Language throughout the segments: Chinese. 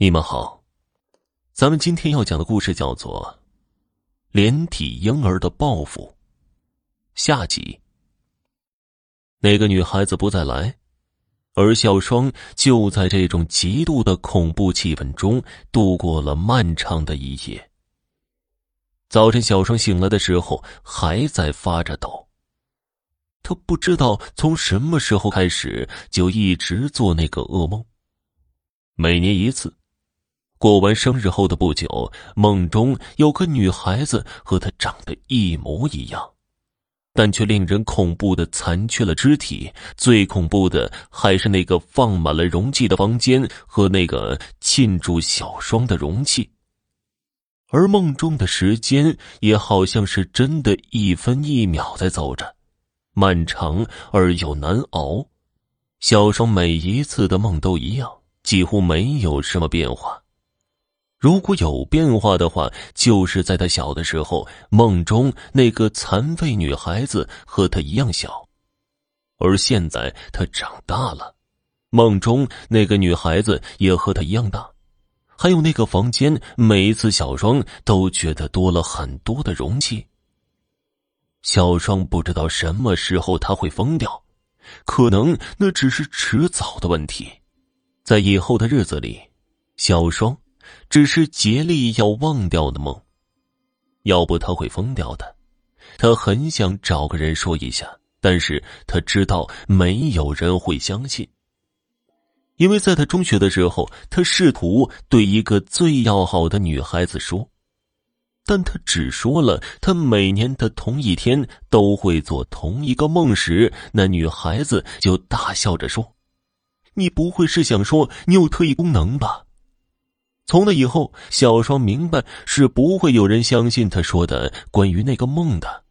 你们好，咱们今天要讲的故事叫做《连体婴儿的报复》下集。那个女孩子不再来，而小双就在这种极度的恐怖气氛中度过了漫长的一夜。早晨，小双醒来的时候还在发着抖，她不知道从什么时候开始就一直做那个噩梦，每年一次。过完生日后的不久，梦中有个女孩子和她长得一模一样，但却令人恐怖的残缺了肢体。最恐怖的还是那个放满了容器的房间和那个浸住小双的容器。而梦中的时间也好像是真的一分一秒在走着，漫长而又难熬。小双每一次的梦都一样，几乎没有什么变化。如果有变化的话，就是在他小的时候，梦中那个残废女孩子和他一样小，而现在他长大了，梦中那个女孩子也和他一样大，还有那个房间，每一次小双都觉得多了很多的容器。小双不知道什么时候他会疯掉，可能那只是迟早的问题，在以后的日子里，小双。只是竭力要忘掉的梦，要不他会疯掉的。他很想找个人说一下，但是他知道没有人会相信。因为在他中学的时候，他试图对一个最要好的女孩子说，但他只说了他每年的同一天都会做同一个梦时，那女孩子就大笑着说：“你不会是想说你有特异功能吧？”从那以后，小双明白是不会有人相信他说的关于那个梦的。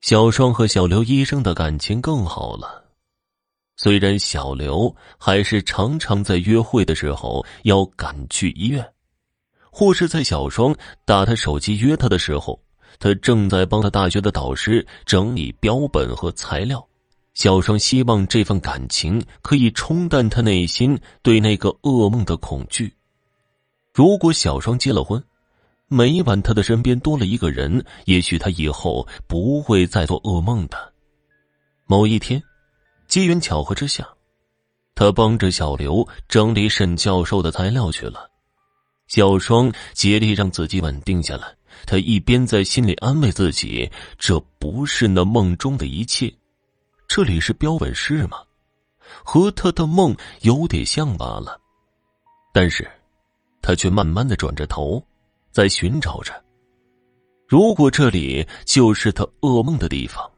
小双和小刘医生的感情更好了，虽然小刘还是常常在约会的时候要赶去医院，或是在小双打他手机约他的时候，他正在帮他大学的导师整理标本和材料。小双希望这份感情可以冲淡他内心对那个噩梦的恐惧。如果小双结了婚，每晚他的身边多了一个人，也许他以后不会再做噩梦的。某一天，机缘巧合之下，他帮着小刘整理沈教授的材料去了。小双竭力让自己稳定下来，他一边在心里安慰自己：这不是那梦中的一切，这里是标本室吗？和他的梦有点像罢了。但是。他却慢慢的转着头，在寻找着。如果这里就是他噩梦的地方，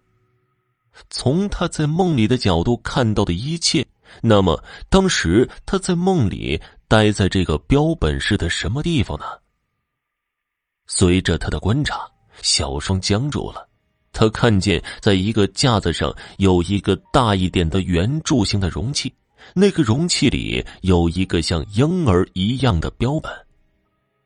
从他在梦里的角度看到的一切，那么当时他在梦里待在这个标本室的什么地方呢？随着他的观察，小双僵住了。他看见在一个架子上有一个大一点的圆柱形的容器。那个容器里有一个像婴儿一样的标本，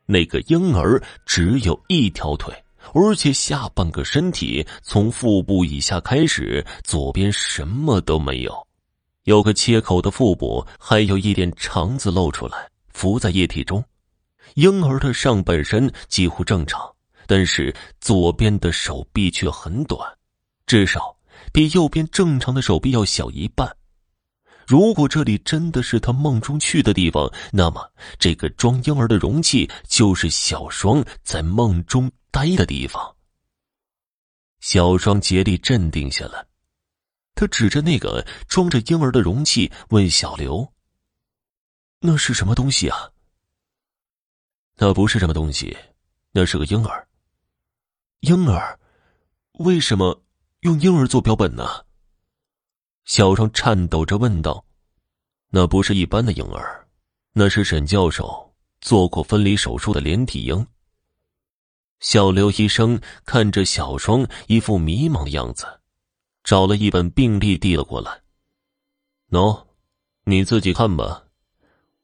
那个婴儿只有一条腿，而且下半个身体从腹部以下开始，左边什么都没有，有个切口的腹部，还有一点肠子露出来，浮在液体中。婴儿的上半身几乎正常，但是左边的手臂却很短，至少比右边正常的手臂要小一半。如果这里真的是他梦中去的地方，那么这个装婴儿的容器就是小双在梦中待的地方。小双竭力镇定下来，他指着那个装着婴儿的容器问小刘：“那是什么东西啊？”“那不是什么东西，那是个婴儿。”“婴儿？为什么用婴儿做标本呢？”小双颤抖着问道：“那不是一般的婴儿，那是沈教授做过分离手术的连体婴。”小刘医生看着小双一副迷茫的样子，找了一本病历递了过来。“喏，你自己看吧，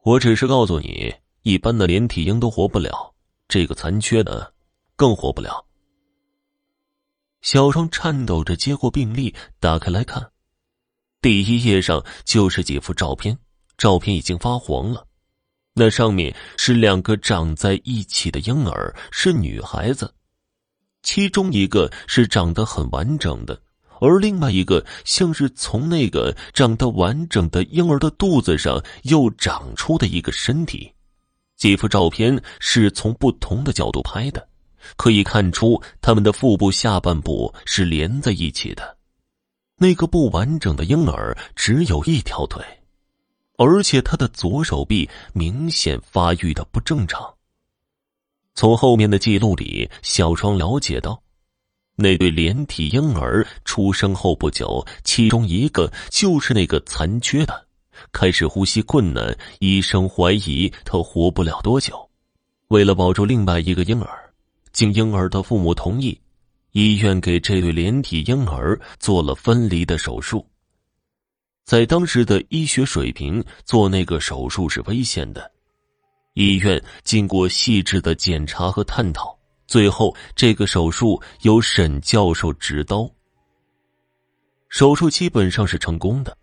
我只是告诉你，一般的连体婴都活不了，这个残缺的更活不了。”小双颤抖着接过病历，打开来看。第一页上就是几幅照片，照片已经发黄了，那上面是两个长在一起的婴儿，是女孩子，其中一个是长得很完整的，而另外一个像是从那个长得完整的婴儿的肚子上又长出的一个身体。几幅照片是从不同的角度拍的，可以看出他们的腹部下半部是连在一起的。那个不完整的婴儿只有一条腿。而且他的左手臂明显发育的不正常。从后面的记录里，小双了解到，那对连体婴儿出生后不久，其中一个就是那个残缺的，开始呼吸困难，医生怀疑他活不了多久。为了保住另外一个婴儿，经婴儿的父母同意，医院给这对连体婴儿做了分离的手术。在当时的医学水平，做那个手术是危险的。医院经过细致的检查和探讨，最后这个手术由沈教授执刀。手术基本上是成功的，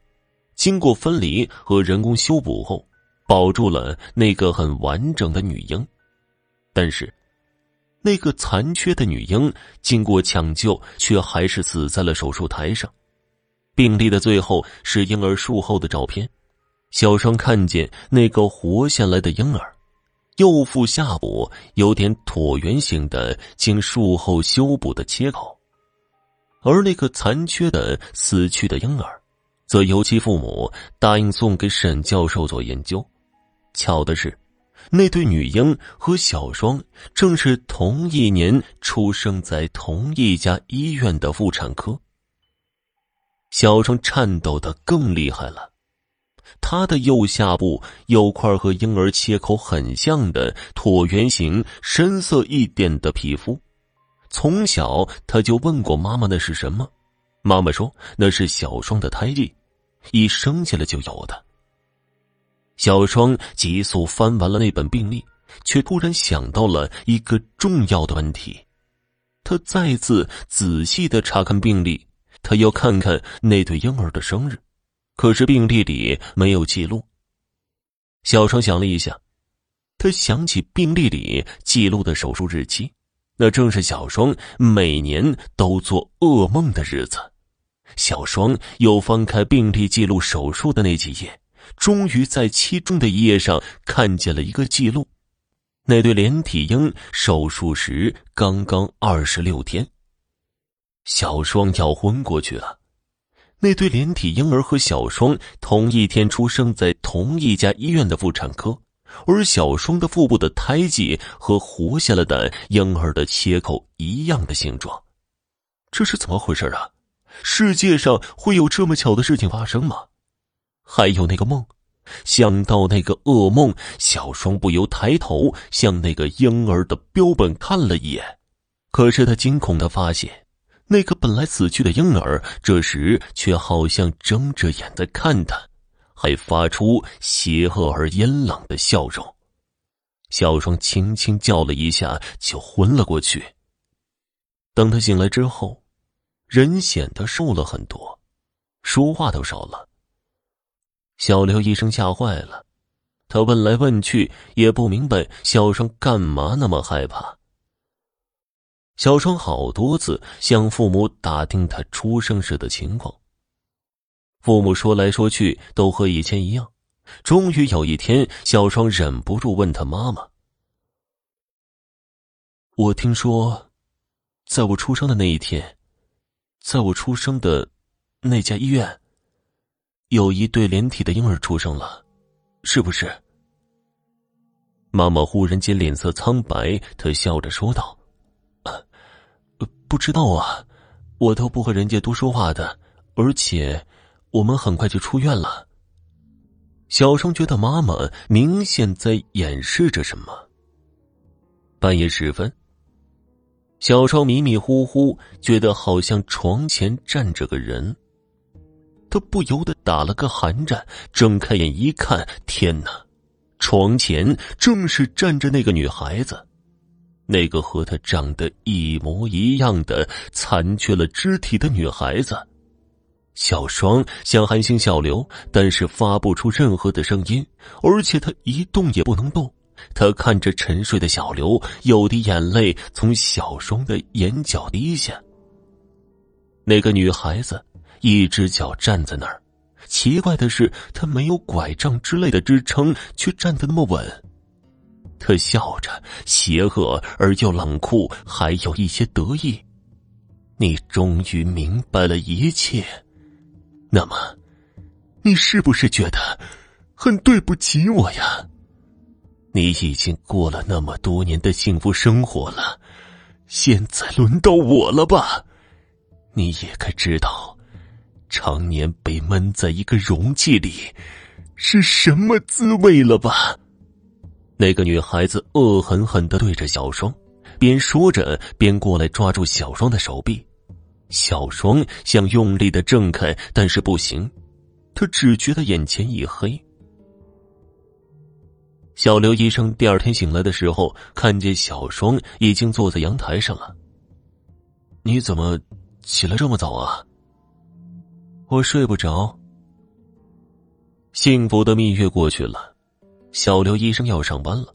经过分离和人工修补后，保住了那个很完整的女婴。但是，那个残缺的女婴经过抢救，却还是死在了手术台上。病历的最后是婴儿术后的照片，小双看见那个活下来的婴儿，右腹下部有点椭圆形的经术后修补的切口，而那个残缺的死去的婴儿，则由其父母答应送给沈教授做研究。巧的是，那对女婴和小双正是同一年出生在同一家医院的妇产科。小双颤抖的更厉害了，她的右下部有块和婴儿切口很像的椭圆形、深色一点的皮肤。从小他就问过妈妈那是什么，妈妈说那是小双的胎记，一生下来就有的。小双急速翻完了那本病历，却突然想到了一个重要的问题，他再次仔细的查看病历。他要看看那对婴儿的生日，可是病历里没有记录。小双想了一下，他想起病历里记录的手术日期，那正是小双每年都做噩梦的日子。小双又翻开病历记录手术的那几页，终于在其中的一页上看见了一个记录：那对连体婴手术时刚刚二十六天。小双要昏过去了。那对连体婴儿和小双同一天出生在同一家医院的妇产科，而小双的腹部的胎记和活下来的婴儿的切口一样的形状，这是怎么回事啊？世界上会有这么巧的事情发生吗？还有那个梦，想到那个噩梦，小双不由抬头向那个婴儿的标本看了一眼，可是他惊恐的发现。那个本来死去的婴儿，这时却好像睁着眼在看他，还发出邪恶而阴冷的笑容。小双轻轻叫了一下，就昏了过去。等他醒来之后，人显得瘦了很多，说话都少了。小刘医生吓坏了，他问来问去也不明白小双干嘛那么害怕。小双好多次向父母打听他出生时的情况，父母说来说去都和以前一样。终于有一天，小双忍不住问他妈妈：“我听说，在我出生的那一天，在我出生的那家医院，有一对连体的婴儿出生了，是不是？”妈妈忽然间脸色苍白，她笑着说道。不知道啊，我都不和人家多说话的，而且我们很快就出院了。小双觉得妈妈明显在掩饰着什么。半夜时分，小双迷迷糊糊觉得好像床前站着个人，他不由得打了个寒战，睁开眼一看，天哪，床前正是站着那个女孩子。那个和他长得一模一样的残缺了肢体的女孩子，小双想喊醒小刘，但是发不出任何的声音，而且他一动也不能动。他看着沉睡的小刘，有滴眼泪从小双的眼角滴下。那个女孩子一只脚站在那儿，奇怪的是，他没有拐杖之类的支撑，却站得那么稳。他笑着，邪恶而又冷酷，还有一些得意。你终于明白了一切。那么，你是不是觉得很对不起我呀？你已经过了那么多年的幸福生活了，现在轮到我了吧？你也该知道，常年被闷在一个容器里是什么滋味了吧？那个女孩子恶狠狠的对着小双，边说着边过来抓住小双的手臂。小双想用力的挣开，但是不行，他只觉得眼前一黑。小刘医生第二天醒来的时候，看见小双已经坐在阳台上了。你怎么起来这么早啊？我睡不着。幸福的蜜月过去了，小刘医生要上班了。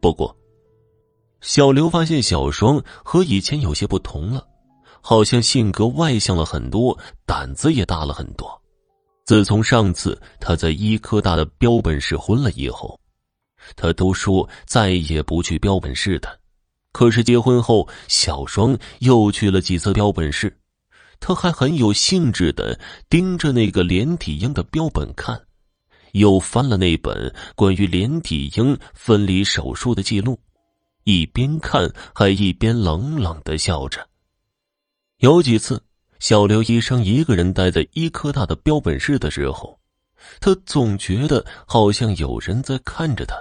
不过，小刘发现小双和以前有些不同了。好像性格外向了很多，胆子也大了很多。自从上次他在医科大的标本室昏了以后，他都说再也不去标本室的。可是结婚后，小双又去了几次标本室，他还很有兴致的盯着那个连体婴的标本看，又翻了那本关于连体婴分离手术的记录，一边看还一边冷冷的笑着。有几次，小刘医生一个人待在医科大的标本室的时候，他总觉得好像有人在看着他。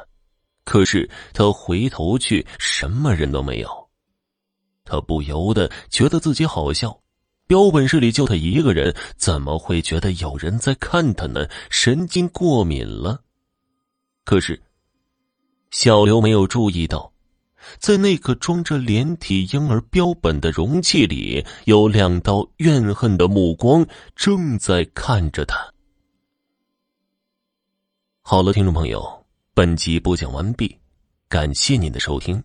可是他回头去，什么人都没有。他不由得觉得自己好笑。标本室里就他一个人，怎么会觉得有人在看他呢？神经过敏了。可是，小刘没有注意到。在那个装着连体婴儿标本的容器里，有两道怨恨的目光正在看着他。好了，听众朋友，本集播讲完毕，感谢您的收听。